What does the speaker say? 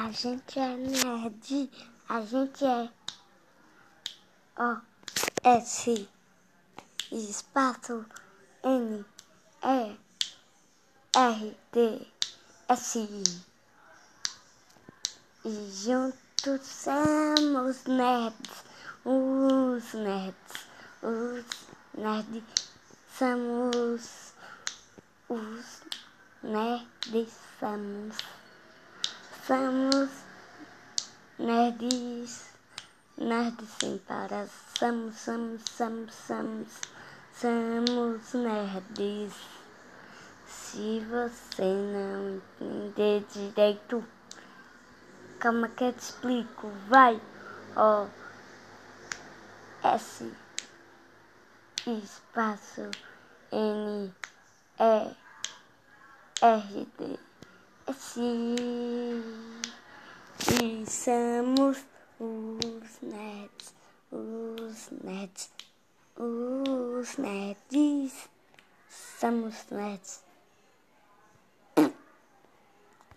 A gente é nerd, a gente é O S espaço N E R D S e juntos somos nerds, os nerds, os nerds somos os nerds somos somos nerds nerds sem parar somos somos somos somos somos nerds. Se você não entender direito calma que eu te explico. Vai ó S espaço N E R D S e somos os nerds, os nerds, os nerds, somos nerds.